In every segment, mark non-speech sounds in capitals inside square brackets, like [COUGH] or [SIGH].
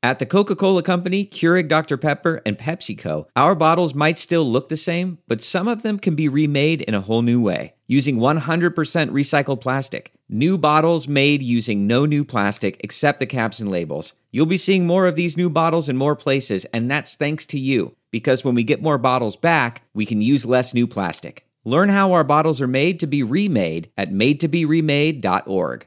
At the Coca Cola Company, Keurig Dr. Pepper, and PepsiCo, our bottles might still look the same, but some of them can be remade in a whole new way using 100% recycled plastic. New bottles made using no new plastic except the caps and labels. You'll be seeing more of these new bottles in more places, and that's thanks to you, because when we get more bottles back, we can use less new plastic. Learn how our bottles are made to be remade at madetoberemade.org.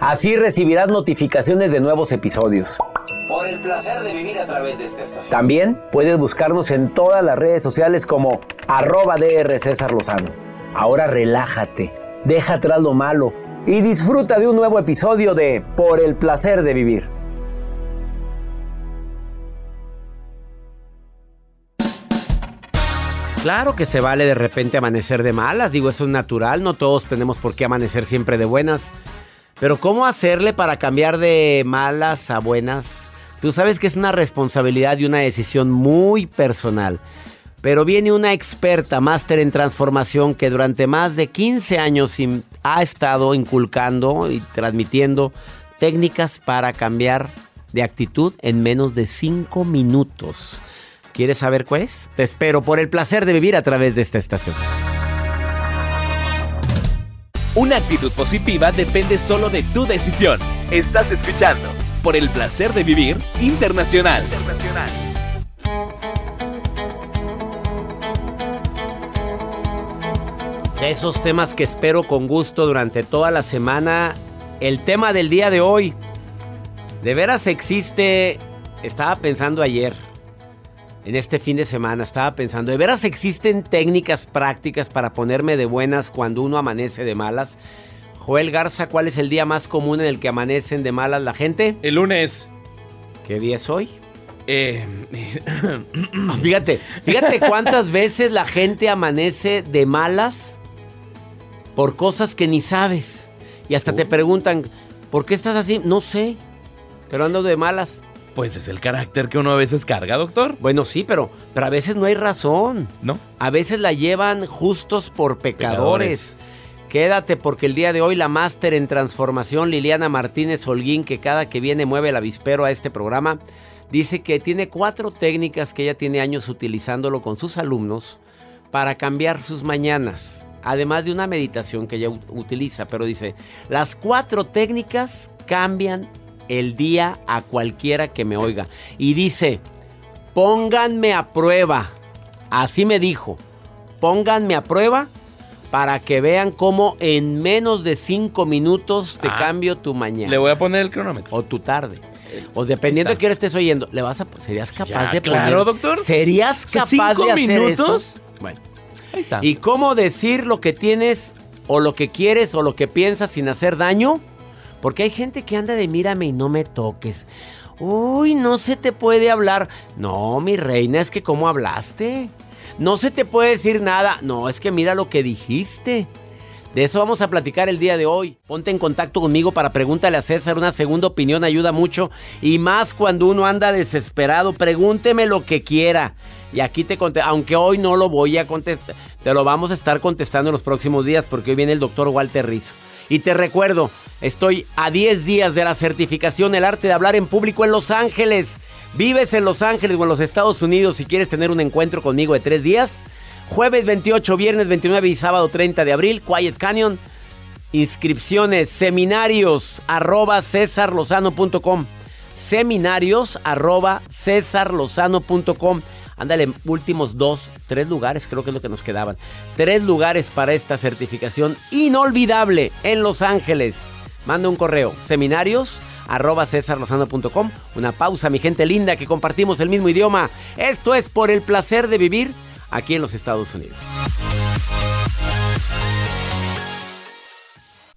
Así recibirás notificaciones de nuevos episodios. Por el placer de vivir a través de esta estación. También puedes buscarnos en todas las redes sociales como arroba DR César Lozano. Ahora relájate, deja atrás lo malo y disfruta de un nuevo episodio de Por el placer de vivir. Claro que se vale de repente amanecer de malas, digo, eso es natural, no todos tenemos por qué amanecer siempre de buenas. Pero ¿cómo hacerle para cambiar de malas a buenas? Tú sabes que es una responsabilidad y una decisión muy personal. Pero viene una experta, máster en transformación, que durante más de 15 años ha estado inculcando y transmitiendo técnicas para cambiar de actitud en menos de 5 minutos. ¿Quieres saber cuál es? Te espero por el placer de vivir a través de esta estación. Una actitud positiva depende solo de tu decisión. Estás escuchando por el placer de vivir internacional. De esos temas que espero con gusto durante toda la semana, el tema del día de hoy. De veras existe, estaba pensando ayer, en este fin de semana, estaba pensando, ¿de veras existen técnicas prácticas para ponerme de buenas cuando uno amanece de malas? Joel Garza, ¿cuál es el día más común en el que amanecen de malas la gente? El lunes. ¿Qué día es hoy? Eh, [COUGHS] [COUGHS] fíjate, fíjate cuántas veces la gente amanece de malas por cosas que ni sabes. Y hasta te preguntan, ¿por qué estás así? No sé, pero ando de malas. Pues es el carácter que uno a veces carga, doctor. Bueno, sí, pero, pero a veces no hay razón. ¿No? A veces la llevan justos por pecadores. Pecadores. Quédate porque el día de hoy la máster en transformación Liliana Martínez Holguín, que cada que viene mueve el avispero a este programa, dice que tiene cuatro técnicas que ella tiene años utilizándolo con sus alumnos para cambiar sus mañanas. Además de una meditación que ella utiliza, pero dice, las cuatro técnicas cambian el día a cualquiera que me oiga. Y dice, pónganme a prueba. Así me dijo, pónganme a prueba para que vean cómo en menos de cinco minutos te Ah. cambio tu mañana. Le voy a poner el cronómetro. O tu tarde. O dependiendo de qué hora estés oyendo, le vas a ¿serías capaz Ya, de claro, poner- doctor. ¿Serías capaz ¿cinco de hacer minutos? eso? Bueno. Ahí está. ¿Y cómo decir lo que tienes o lo que quieres o lo que piensas sin hacer daño? Porque hay gente que anda de mírame y no me toques. Uy, no se te puede hablar. No, mi reina, es que cómo hablaste. No se te puede decir nada. No, es que mira lo que dijiste. De eso vamos a platicar el día de hoy. Ponte en contacto conmigo para pregúntale a César. Una segunda opinión ayuda mucho. Y más cuando uno anda desesperado. Pregúnteme lo que quiera. Y aquí te conté, aunque hoy no lo voy a contestar. Te lo vamos a estar contestando en los próximos días porque hoy viene el doctor Walter Rizzo. Y te recuerdo, estoy a 10 días de la certificación El arte de hablar en público en Los Ángeles. Vives en Los Ángeles o en los Estados Unidos si quieres tener un encuentro conmigo de 3 días. Jueves 28, viernes 29 y sábado 30 de abril, Quiet Canyon. Inscripciones, seminarios, arroba cesarlozano.com. Seminarios, arroba cesarlozano.com. Ándale, últimos dos, tres lugares, creo que es lo que nos quedaban. Tres lugares para esta certificación inolvidable en Los Ángeles. Manda un correo, seminarios. Una pausa, mi gente linda, que compartimos el mismo idioma. Esto es por el placer de vivir aquí en los Estados Unidos.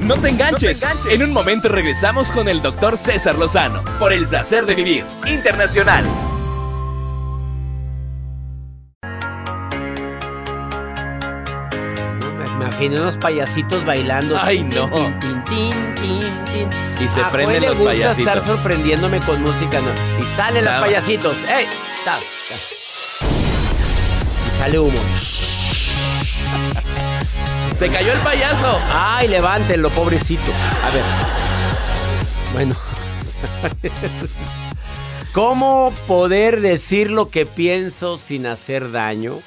No te enganches. En un momento regresamos con el doctor César Lozano por el placer de vivir internacional. Me imagino unos payasitos bailando. Ay, no. Tin, tin, tin, tin, tin. Y se A prenden los gusta payasitos. estar sorprendiéndome con música. ¿no? Y salen los payasitos. ¡Ey! Ta, ta. Y sale humo. [LAUGHS] Se cayó el payaso. ¡Ay, levántenlo, pobrecito! A ver. Bueno. ¿Cómo poder decir lo que pienso sin hacer daño?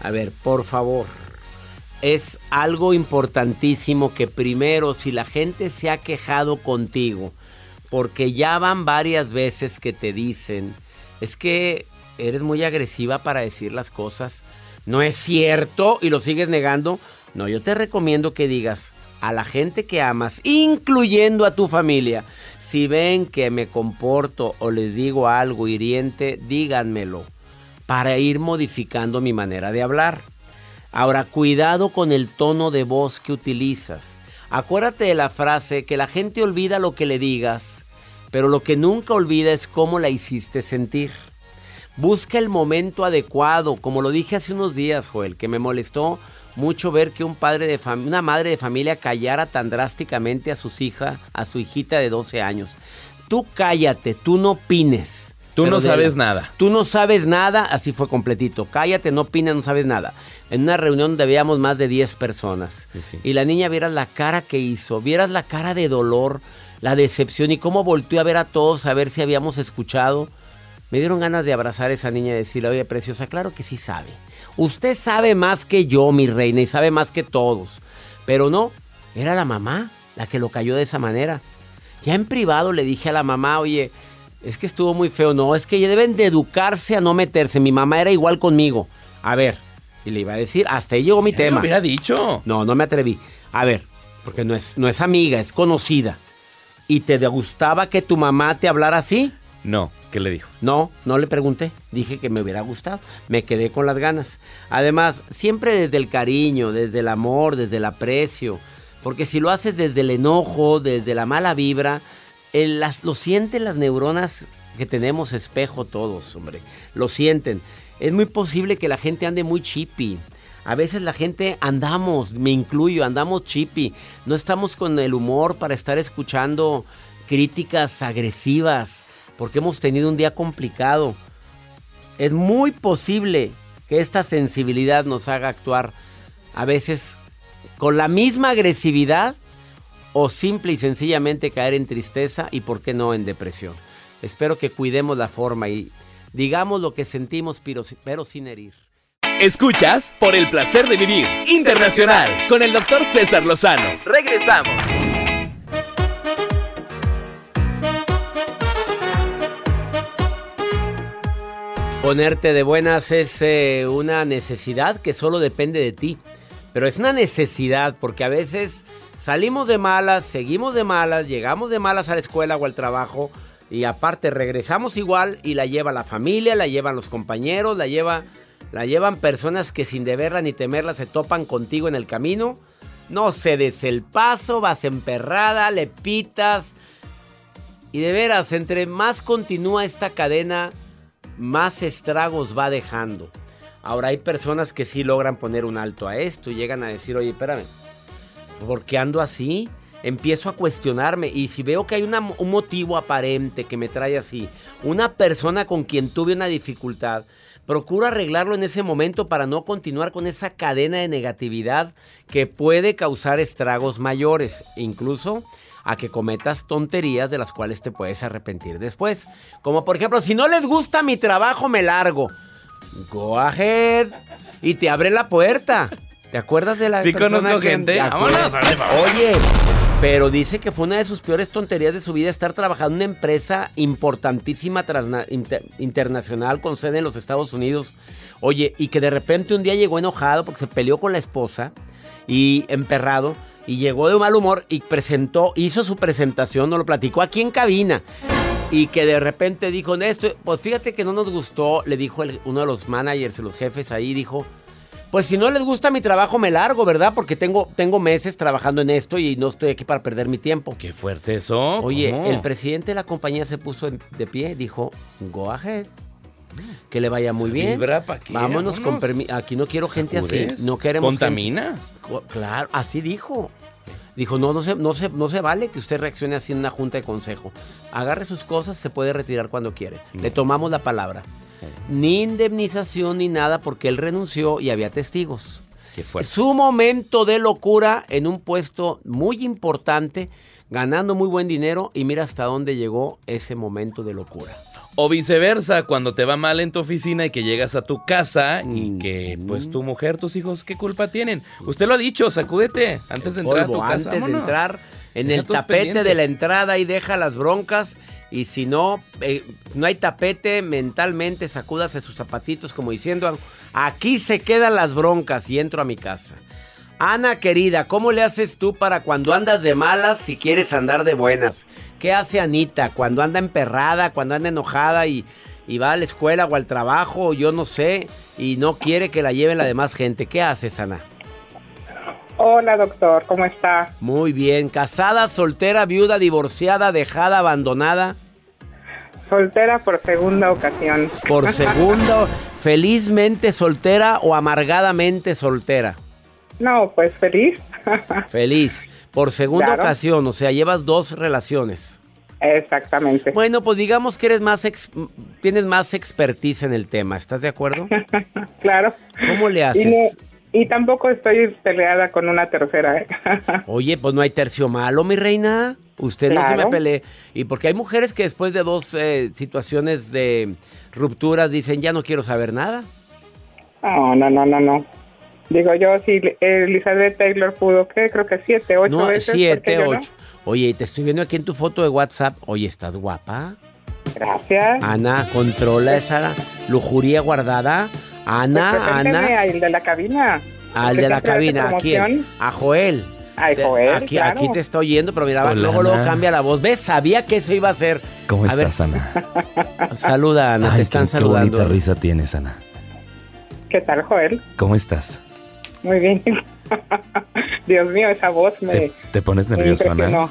A ver, por favor. Es algo importantísimo que primero, si la gente se ha quejado contigo, porque ya van varias veces que te dicen, es que eres muy agresiva para decir las cosas, no es cierto y lo sigues negando, no, yo te recomiendo que digas a la gente que amas, incluyendo a tu familia, si ven que me comporto o les digo algo hiriente, díganmelo para ir modificando mi manera de hablar. Ahora, cuidado con el tono de voz que utilizas. Acuérdate de la frase que la gente olvida lo que le digas, pero lo que nunca olvida es cómo la hiciste sentir. Busca el momento adecuado, como lo dije hace unos días, Joel, que me molestó mucho ver que un padre de una madre de familia callara tan drásticamente a sus hija, a su hijita de 12 años. Tú cállate, tú no opines. Tú Pero no de- sabes nada. Tú no sabes nada, así fue completito. Cállate, no opines, no sabes nada. En una reunión donde habíamos más de 10 personas. Sí, sí. Y la niña vieras la cara que hizo, vieras la cara de dolor, la decepción y cómo volteó a ver a todos a ver si habíamos escuchado. Me dieron ganas de abrazar a esa niña y decirle, oye, preciosa, claro que sí sabe. Usted sabe más que yo, mi reina, y sabe más que todos. Pero no, era la mamá la que lo cayó de esa manera. Ya en privado le dije a la mamá, oye, es que estuvo muy feo. No, es que ya deben de educarse a no meterse. Mi mamá era igual conmigo. A ver, y le iba a decir, hasta ahí llegó mi Ya tema. lo hubiera dicho. No, no me atreví. A ver, porque no es, no es amiga, es conocida. ¿Y te gustaba que tu mamá te hablara así? No, ¿qué le dijo? No, no le pregunté. Dije que me hubiera gustado. Me quedé con las ganas. Además, siempre desde el cariño, desde el amor, desde el aprecio. Porque si lo haces desde el enojo, desde la mala vibra, las, lo sienten las neuronas que tenemos espejo todos, hombre. Lo sienten. Es muy posible que la gente ande muy chippy. A veces la gente andamos, me incluyo, andamos chippy. No estamos con el humor para estar escuchando críticas agresivas porque hemos tenido un día complicado. Es muy posible que esta sensibilidad nos haga actuar a veces con la misma agresividad o simple y sencillamente caer en tristeza y por qué no en depresión. Espero que cuidemos la forma y digamos lo que sentimos pero, sin herir. Escuchas por el placer de vivir internacional con el doctor César Lozano. Regresamos. Ponerte de buenas es eh, una necesidad que solo depende de ti. Pero es una necesidad porque a veces salimos de malas, seguimos de malas, llegamos de malas a la escuela o al trabajo y aparte regresamos igual y la lleva la familia, la llevan los compañeros, la lleva la llevan personas que sin deberla ni temerla se topan contigo en el camino. No cedes el paso, vas emperrada, le pitas. Y de veras, entre más continúa esta cadena, más estragos va dejando. Ahora hay personas que sí logran poner un alto a esto y llegan a decir, oye, espérame, ¿por qué ando así? Empiezo a cuestionarme y si veo que hay un motivo aparente que me trae así, una persona con quien tuve una dificultad, procuro arreglarlo en ese momento para no continuar con esa cadena de negatividad que puede causar estragos mayores, incluso a que cometas tonterías de las cuales te puedes arrepentir después. Como por ejemplo, si no les gusta mi trabajo, me largo. Go ahead. Y te abre la puerta. ¿Te acuerdas de la sí, conozco gente. Oye, pero dice que fue una de sus peores tonterías de su vida estar trabajando en una empresa importantísima internacional con sede en los Estados Unidos. Oye, y que de repente un día llegó enojado porque se peleó con la esposa y emperrado y llegó de mal humor y presentó, hizo su presentación, nos lo platicó aquí en cabina y que de repente dijo, esto, pues fíjate que no nos gustó, le dijo uno de los managers, los jefes ahí, dijo, pues si no les gusta mi trabajo me largo, ¿verdad? Porque tengo, tengo meses trabajando en esto y no estoy aquí para perder mi tiempo. Qué fuerte eso. Oye, el presidente de la compañía se puso de pie, dijo, go ahead. Que le vaya muy bien. Vámonos, con permiso. Aquí no quiero gente así. No queremos. ¿Contamina? Claro, así dijo. Dijo, no, no se, no, se, no se vale que usted reaccione así en una junta de consejo. Agarre sus cosas, se puede retirar cuando quiere. Le tomamos la palabra. Ni indemnización ni nada porque él renunció y había testigos. Su momento de locura en un puesto muy importante, ganando muy buen dinero y mira hasta dónde llegó ese momento de locura. O viceversa, cuando te va mal en tu oficina y que llegas a tu casa y que pues tu mujer, tus hijos, ¿qué culpa tienen? Usted lo ha dicho, sacúdete antes de entrar a tu casa. Antes de entrar en el tapete de la entrada y deja las broncas. Y si no, eh, no hay tapete, mentalmente sacúdase sus zapatitos como diciendo, aquí se quedan las broncas y entro a mi casa. Ana querida, ¿cómo le haces tú para cuando andas de malas si quieres andar de buenas? ¿Qué hace Anita cuando anda emperrada, cuando anda enojada y, va a la escuela o al trabajo, yo no sé, y no quiere que la lleve la demás gente? ¿Qué haces, Ana? Hola, doctor, ¿cómo está? Muy bien. ¿Casada, soltera, viuda, divorciada, dejada, abandonada? Soltera por segunda ocasión. Por [LAUGHS] segundo, felizmente soltera o amargadamente soltera. No, pues feliz. [LAUGHS] feliz. Por segunda ocasión, o sea, llevas dos relaciones. Exactamente. Bueno, pues digamos que eres más tienes más expertise en el tema, ¿estás de acuerdo? [LAUGHS] claro. ¿Cómo le haces? Y, tampoco estoy peleada con una tercera. ¿eh? [LAUGHS] Oye, pues no hay tercio malo, mi reina. Usted no se me pelee. Y porque hay mujeres que después de dos eh, situaciones de rupturas dicen, ya no quiero saber nada. No, no, no, no, no. Digo yo, si Elizabeth Taylor pudo, ¿qué? Creo que siete, ocho no, veces. Siete, ocho. Oye, te estoy viendo aquí en tu foto de WhatsApp. Oye, ¿estás guapa? Gracias. Ana, controla esa lujuria guardada. Ana, pues Ana. Al de la cabina. Al de la cabina, ¿a quién? A Joel. A Joel, aquí, aquí te estoy oyendo, pero mira, luego, luego cambia la voz. ¿Ves? Sabía que eso iba a ser. ¿Cómo estás, Ana? [LAUGHS] Saluda, Ana, te están saludando. Qué bonita risa tienes, Ana. ¿Qué tal, Joel? ¿Cómo estás? Muy bien. [LAUGHS] Dios mío, esa voz me. ¿Te, pones nervioso, Ana?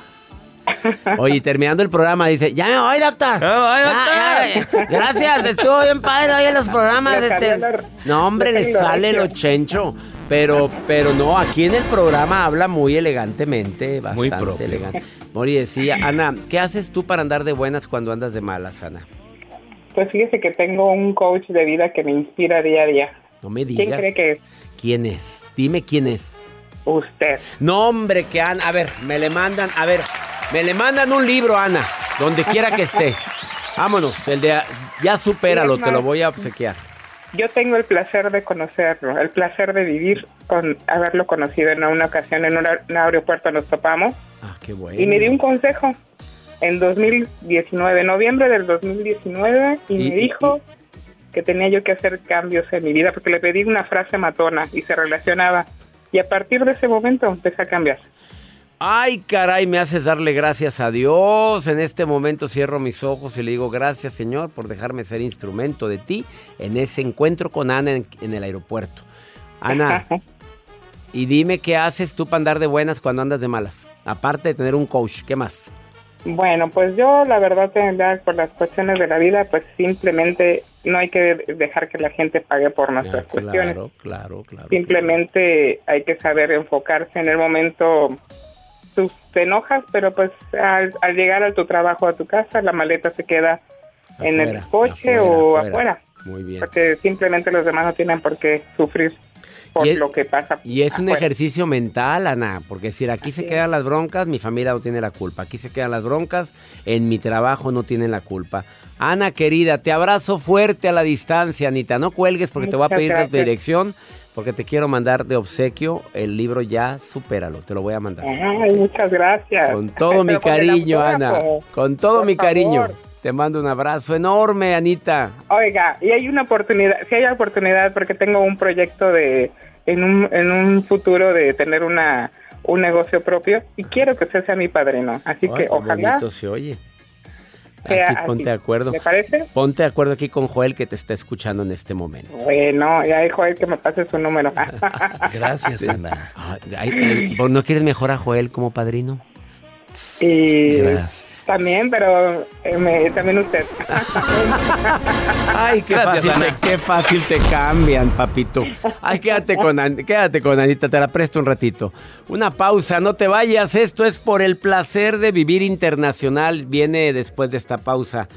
Oye, terminando el programa, dice, ya me voy, doctor. Ya, ya, gracias, estuvo bien padre hoy en los programas. Este... lo- No, hombre, le sale lo chencho. Pero, pero no, aquí en el programa habla muy elegantemente, Muy bastante propio. elegante. Mori decía, Ana, ¿qué haces tú para andar de buenas cuando andas de malas, Ana? Pues fíjese que tengo un coach de vida que me inspira día a día. No me ¿Quién digas. cree que es? ¿Quién es? Dime quién es. Usted. No, hombre, que Ana, a ver, me le mandan, a ver, me le mandan un libro, Ana, donde quiera que esté. [LAUGHS] Vámonos, el de ya supéralo, te lo voy a obsequiar. Yo tengo el placer de conocerlo, el placer de vivir con haberlo conocido en una ocasión en un aer- un aeropuerto nos topamos Ah, qué bueno. y me dio un consejo en 2019, noviembre del 2019 y, Y- me y- dijo que tenía yo que hacer cambios en mi vida porque le pedí una frase matona y se relacionaba y a partir de ese momento empecé a cambiar. Ay, caray, me haces darle gracias a Dios. En este momento cierro mis ojos y le digo gracias, Señor, por dejarme ser instrumento de ti en ese encuentro con Ana en, en el aeropuerto. Ana, y dime qué haces tú para andar de buenas cuando andas de malas. Aparte de tener un coach, ¿qué más? Bueno, pues yo la verdad por las cuestiones de la vida, pues simplemente no hay que dejar que la gente pague por nuestras Ah, cuestiones. claro, claro, claro. Simplemente hay que saber enfocarse en el momento. Tú te enojas, pero pues al, al llegar a tu trabajo, a tu casa, la maleta se queda en el coche afuera, o afuera. afuera. Muy bien. Porque simplemente los demás no tienen por qué sufrir por es- lo que pasa. Y es un ejercicio mental, Ana, porque decir, aquí se quedan las broncas, mi familia no tiene la culpa. Aquí se quedan las broncas, en mi trabajo no tienen la culpa. Ana, querida, te abrazo fuerte a la distancia, Anita. No cuelgues porque te voy a pedir tu dirección, porque te quiero mandar de obsequio el libro Ya Supéralo. Te lo voy a mandar. Ay, muchas gracias. Con todo mi Pero cariño, Ana. Con todo Por mi cariño. Te mando un abrazo enorme, Anita. Oiga, y hay una oportunidad, si hay oportunidad, porque tengo un proyecto de, en un, en un futuro de tener una, un negocio propio y quiero que usted sea mi padrino. Así que ojalá bonito se oye. sea Aquí así. ponte de acuerdo. ¿Le parece? Ponte de acuerdo aquí con Joel que te está escuchando en este momento. Bueno, ya dijo él que me pase su número. [LAUGHS] Gracias, Ana. Ah, ay, ay, ¿vos ¿No quieres mejor a Joel como padrino? Y Gracias. también, pero eh, me- también usted. Ay, qué, Gracias, fácil Ana. te, qué fácil te cambian, papito. Ay, quédate con, An- quédate con Anita, te la presto un ratito. Una pausa, no te vayas. Esto es por el placer de vivir internacional. Viene después de esta pausa.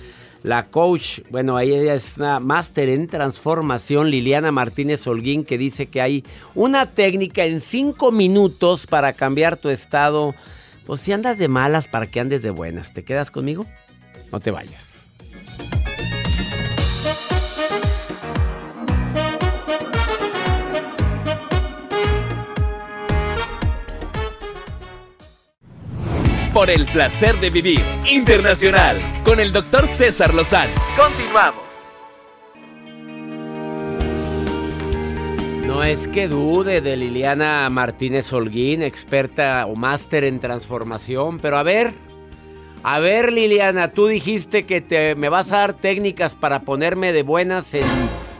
La coach, bueno, ahí ella es una máster en transformación, Liliana Martínez Holguín, que dice que hay una técnica en cinco minutos para cambiar tu estado. Pues si andas de malas, para que andes de buenas. ¿Te quedas conmigo? No te vayas. Por el placer de vivir internacional con el doctor César Lozano. Continuamos. Es que dude de Liliana Martínez Holguín, experta o máster en transformación, pero a ver, a ver Liliana, tú dijiste que te, me vas a dar técnicas para ponerme de buenas en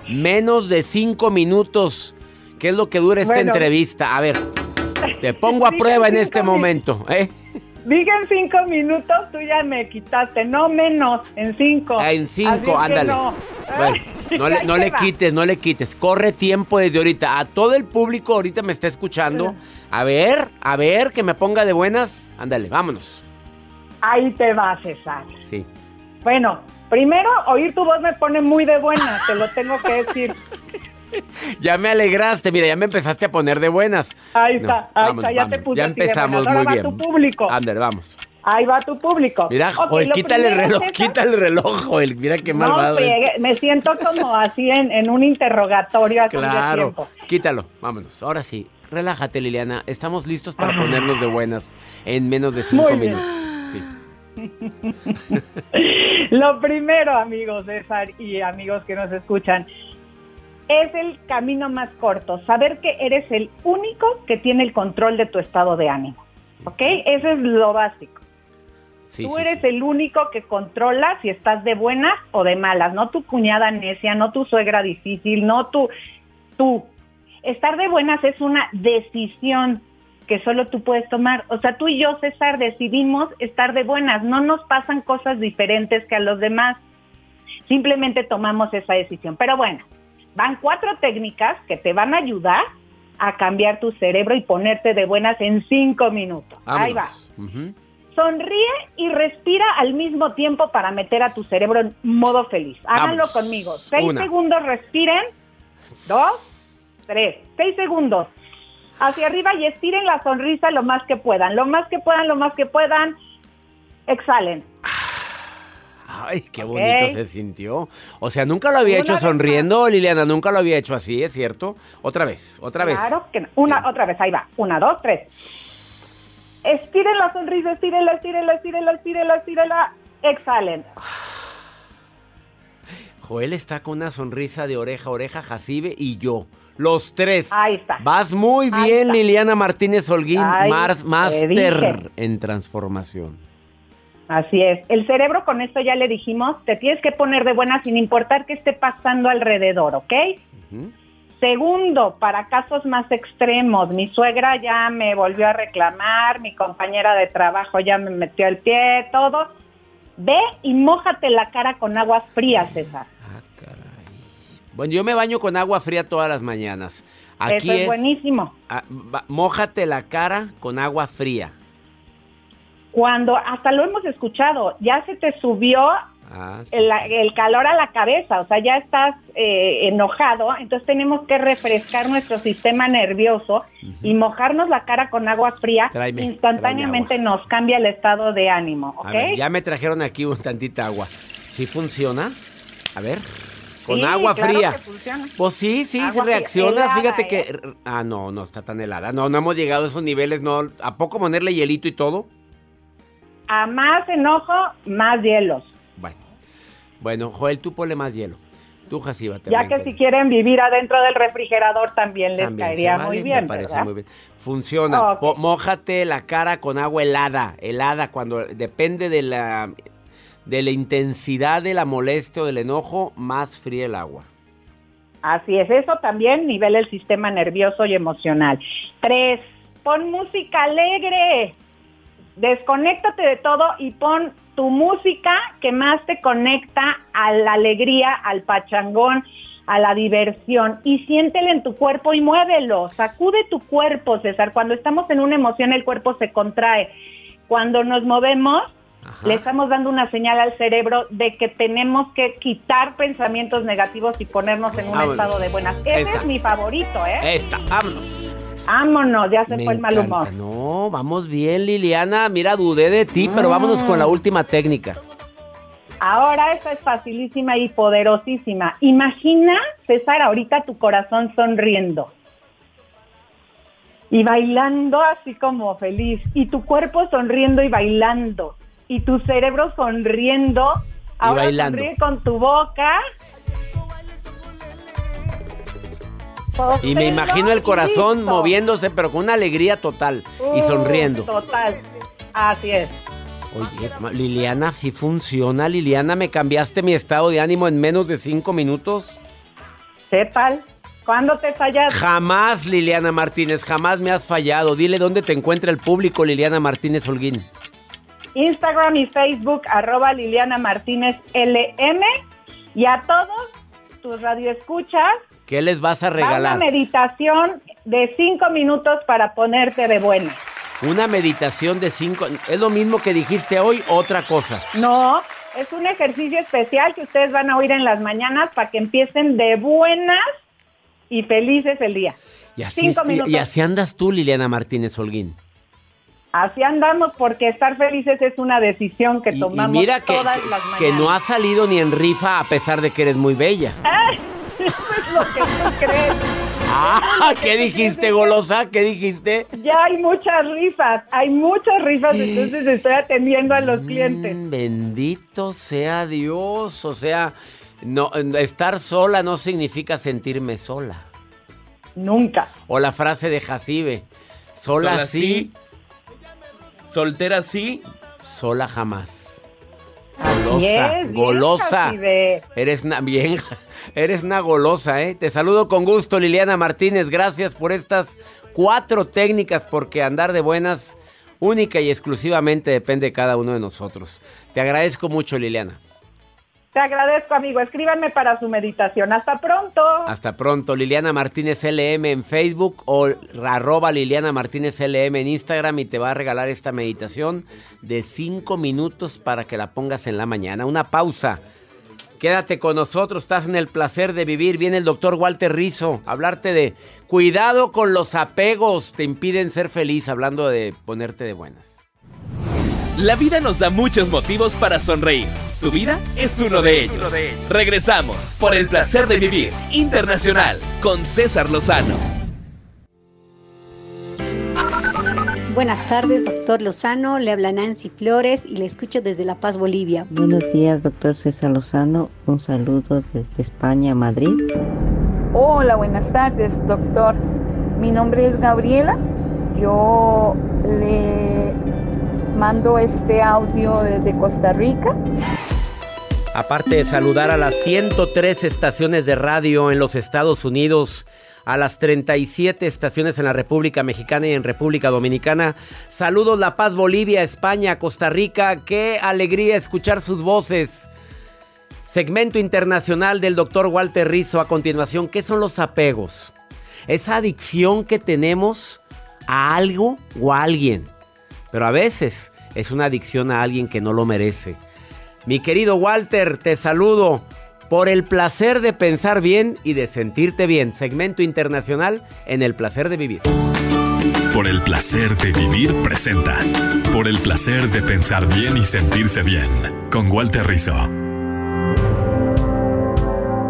menos de cinco minutos. ¿Qué es lo que dura esta Bueno. entrevista? A ver, te pongo a prueba en este momento. ¿eh? Diga en cinco minutos, tú ya me quitaste, no menos, en cinco. Ah, en Así cinco, que ándale. no. Bueno, [LAUGHS] no le, no quites, no le quites. Corre tiempo desde ahorita. A todo el público ahorita me está escuchando. A ver, a ver, que me ponga de buenas. Ándale, vámonos. Ahí te va, César. Sí. Bueno, primero, oír tu voz me pone muy de buena, te lo tengo que decir. [LAUGHS] [LAUGHS] Ya me alegraste, mira, ya me empezaste a poner de buenas. Ahí No, está, ahí vamos, está, ya vamos. te puse Ya empezamos buenas. Ahora muy va bien. tu público. Ándale, vamos. Ahí va tu público. Mira, Ok, Joel, quítale el reloj, César, quítale el reloj, Joel. Mira qué malvado. No, es. me siento como así en, en un interrogatorio hace Claro, tiempo. quítalo, vámonos. Ahora sí, relájate, Liliana. Estamos listos para Ah. ponernos de buenas en menos de cinco Muy bien. minutos. Sí. [LAUGHS] Lo primero, amigos César y amigos que nos escuchan, es el camino más corto. Saber que eres el único que tiene el control de tu estado de ánimo. ¿Ok? Eso es lo básico. Sí, Tú sí, eres sí. el único que controla si estás de buenas o de malas. No tu cuñada necia, no tu suegra difícil, no tu... Tú. Estar de buenas es una decisión. que solo tú puedes tomar. O sea, tú y yo, César, decidimos estar de buenas. No nos pasan cosas diferentes que a los demás. Simplemente tomamos esa decisión. Pero bueno, van cuatro técnicas que te van a ayudar a cambiar tu cerebro y ponerte de buenas en cinco minutos. Ahí va. Sonríe y respira al mismo tiempo para meter a tu cerebro en modo feliz. Háganlo conmigo. Seis segundos respiren. Dos, tres. Seis segundos. Hacia arriba y estiren la sonrisa lo más que puedan. Lo más que puedan, lo más que puedan. Exhalen. Ay, qué bonito se sintió. O sea, nunca lo había hecho sonriendo, Liliana, nunca lo había hecho así, ¿es cierto? Otra vez, otra vez. Claro que no. Una, otra vez, ahí va. Una, dos, tres. Estiren la sonrisa, estírenla, estírenla, estírenla, estírenla, estírenla. Exhalen. Joel está con una sonrisa de oreja a oreja, Jacibe y yo. Los tres. Ahí está. Vas muy bien, Liliana Martínez Holguín, Master en transformación. Así es. El cerebro, con esto ya le dijimos, te tienes que poner de buena sin importar qué esté pasando alrededor, ¿ok? Segundo, para casos más extremos, mi suegra ya me volvió a reclamar, mi compañera de trabajo ya me metió el pie, todo. Ve y mójate la cara con agua fría, César. Ah, caray. Bueno, yo me baño con agua fría todas las mañanas. Aquí Eso es, buenísimo. Ah, mójate la cara con agua fría. Cuando, hasta lo hemos escuchado, ya se te subió Ah, el, calor a la cabeza, o sea, ya estás eh, enojado, entonces tenemos que refrescar nuestro sistema nervioso y mojarnos la cara con agua fría, instantáneamente nos cambia el estado de ánimo, ¿ok? ya me trajeron aquí un tantita agua. ¿Sí funciona? A ver. Con agua fría. Pues sí, sí, si reaccionas. Fíjate que. ¿eh? Ah, no, no está tan helada. No, no hemos llegado a esos niveles. No. ¿A poco ponerle hielito y todo? A más enojo, más hielos. Bueno, Joel, tú ponle más hielo. Tú, Jaciba, Ya que si quieren vivir adentro del refrigerador también les caería muy bien. Me parece muy bien. Funciona. Mójate la cara con agua helada. Helada, cuando depende de la, de la intensidad de la molestia o del enojo, más fría el agua. Así es, eso también nivela el sistema nervioso y emocional. Tres, pon música alegre. Desconéctate de todo y pon tu música que más te conecta a la alegría, al pachangón, a la diversión y siéntele en tu cuerpo y muévelo. Sacude tu cuerpo, César. Cuando estamos en una emoción el cuerpo se contrae. Cuando nos movemos, le estamos dando una señal al cerebro de que tenemos que quitar pensamientos negativos y ponernos en un estado de buenas. Ese es mi favorito, ¿eh? Esta, vámonos. Vámonos, ya se fue el mal humor. No, vamos bien, Liliana. Mira, dudé de ti, pero vámonos con la mm. última técnica. Ahora esta es facilísima y poderosísima. Imagina, César, ahorita tu corazón sonriendo. Y bailando así como feliz. Y tu cuerpo sonriendo y bailando. Y tu cerebro sonriendo. Ahora sonríe con tu boca Y me imagino el corazón moviéndose, pero con una alegría total y sonriendo. Total, así es. Oye, Liliana, si funciona, Liliana, me cambiaste mi estado de ánimo en menos de cinco minutos. ¿Qué tal? ¿Cuándo te fallas? Jamás, Liliana Martínez, jamás me has fallado. Dile dónde te encuentra el público, Liliana Martínez Holguín. Instagram y Facebook, arroba Liliana Martínez LM. Y a todos tus radioescuchas, ¿Qué les vas a regalar? Una meditación de cinco minutos para ponerte de buena. Una meditación de cinco. ¿Es lo mismo que dijiste hoy? Otra cosa. No, es un ejercicio especial que ustedes van a oír en las mañanas para que empiecen de buenas y felices el día. Y así, y así andas tú, Liliana Martínez Holguín. Así andamos porque estar felices es una decisión que tomamos mira que, todas las mañanas. Que no ha salido ni en rifa a pesar de que eres muy bella. Eso es lo que tú crees. Ah, ¿qué dijiste, golosa? ¿Qué dijiste? Ya hay muchas rifas, hay muchas rifas, entonces estoy atendiendo a los clientes. Mm, bendito sea Dios, o sea, no estar sola no significa sentirme sola. Nunca. O la frase de Jacibe, sola, sí, soltera sí, sola jamás. Golosa, golosa. Eres bien Eres una golosa, ¿eh? Te saludo con gusto, Liliana Martínez. Gracias por estas Cuatro técnicas porque andar de buenas única y exclusivamente depende de cada uno de nosotros. Te agradezco mucho, Liliana. Te agradezco, amigo. Escríbanme para su meditación. Hasta pronto. Hasta pronto. Liliana Martínez LM en Facebook o arroba Liliana Martínez LM en Instagram y te va a regalar esta meditación de cinco minutos para que la pongas en la mañana. Una pausa. Quédate con nosotros, estás en el placer de vivir. Viene el doctor Walter Rizo a hablarte de cuidado con los apegos, te impiden ser feliz, hablando de ponerte de buenas. La vida nos da muchos motivos para sonreír. Tu vida es uno de ellos. Regresamos por el placer de vivir internacional con César Lozano. Buenas tardes, doctor Lozano. Le habla Nancy Flores y le escucho desde La Paz, Bolivia. Buenos días, doctor César Lozano. Un saludo desde España, Madrid. Hola, buenas tardes, doctor. Mi nombre es Gabriela. Yo le mando este audio desde Costa Rica. Aparte de saludar a las 103 estaciones de radio en los Estados Unidos, a las 37 estaciones en la República Mexicana y en República Dominicana. Saludos La Paz, Bolivia, España, Costa Rica. Qué alegría escuchar sus voces. Segmento internacional del doctor Walter Rizzo a continuación. ¿Qué son los apegos? Esa adicción que tenemos a algo o a alguien. Pero a veces es una adicción a alguien que no lo merece. Mi querido Walter, te saludo por el placer de pensar bien y de sentirte bien. Segmento internacional en el placer de vivir. Por el placer de vivir presenta. Por el placer de pensar bien y sentirse bien. Con Walter Rizzo.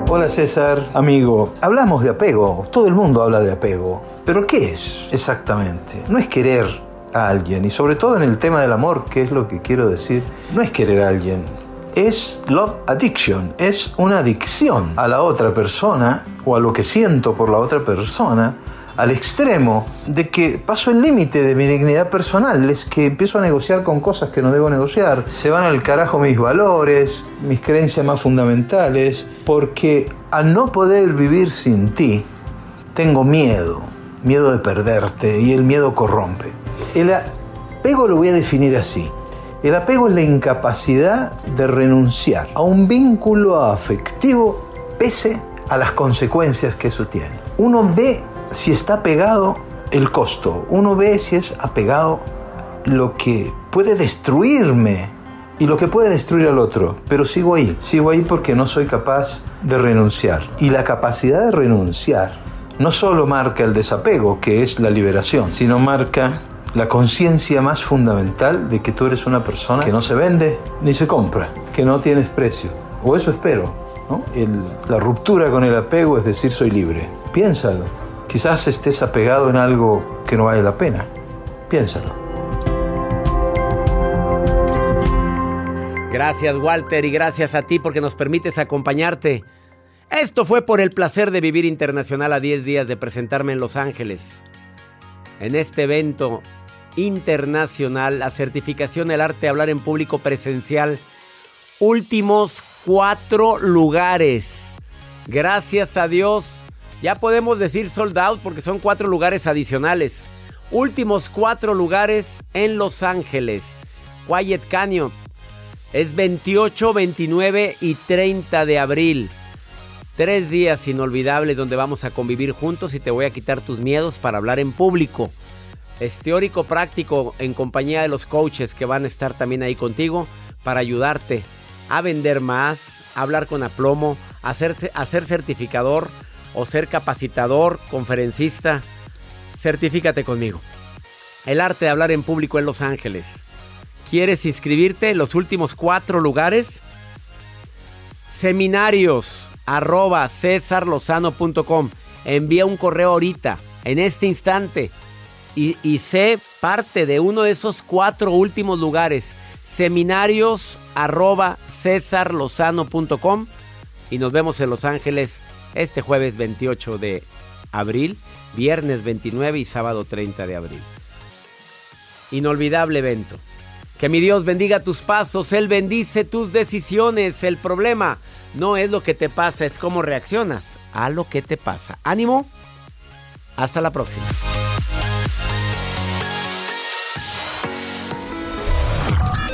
Hola César, amigo. Hablamos de apego. Todo el mundo habla de apego. Pero ¿qué es exactamente? No es querer a alguien. Y sobre todo en el tema del amor, que es lo que quiero decir, no es querer a alguien. Es love addiction, es una adicción a la otra persona o a lo que siento por la otra persona al extremo de que paso el límite de mi dignidad personal, es que empiezo a negociar con cosas que no debo negociar, se van al carajo mis valores, mis creencias más fundamentales, porque al no poder vivir sin ti, tengo miedo, miedo de perderte y el miedo corrompe. El apego lo voy a definir así. El apego es la incapacidad de renunciar a un vínculo afectivo pese a las consecuencias que eso tiene. Uno ve si está apegado el costo, uno ve si es apegado lo que puede destruirme y lo que puede destruir al otro, pero sigo ahí, sigo ahí porque no soy capaz de renunciar. Y la capacidad de renunciar no solo marca el desapego, que es la liberación, sino marca la conciencia más fundamental de que tú eres una persona que no se vende ni se compra, que no tienes precio. O eso espero. la ruptura con el apego es decir, soy libre. Piénsalo. Quizás estés apegado en algo que no vale la pena. Piénsalo. Gracias Walter y gracias a ti porque nos permites acompañarte. Esto fue por el placer de vivir internacional a 10 días de presentarme en Los Ángeles. En este evento internacional, la certificación del arte de hablar en público presencial. Últimos cuatro lugares. Gracias a Dios. Ya podemos decir sold out porque son cuatro lugares adicionales. Últimos cuatro lugares en Los Ángeles. Quiet Canyon. Es 28, 29 y 30 de abril. Tres días inolvidables donde vamos a convivir juntos y te voy a quitar tus miedos para hablar en público. Es teórico práctico en compañía de los coaches que van a estar también ahí contigo para ayudarte a vender más, a hablar con aplomo, a ser, certificador o ser capacitador, conferencista. Certifícate conmigo. El arte de hablar en público en Los Ángeles. ¿Quieres inscribirte en los últimos cuatro lugares? Seminarios arroba cesarlozano.com. Envía un correo ahorita, en este instante y, sé parte de uno de esos cuatro últimos lugares. Seminarios arroba cesarlozano.com y nos vemos en Los Ángeles este jueves 28 de abril, viernes 29 y sábado 30 de abril. Inolvidable evento. Que mi Dios bendiga tus pasos, Él bendice tus decisiones. El problema no es lo que te pasa, es cómo reaccionas a lo que te pasa. Ánimo. Hasta la próxima.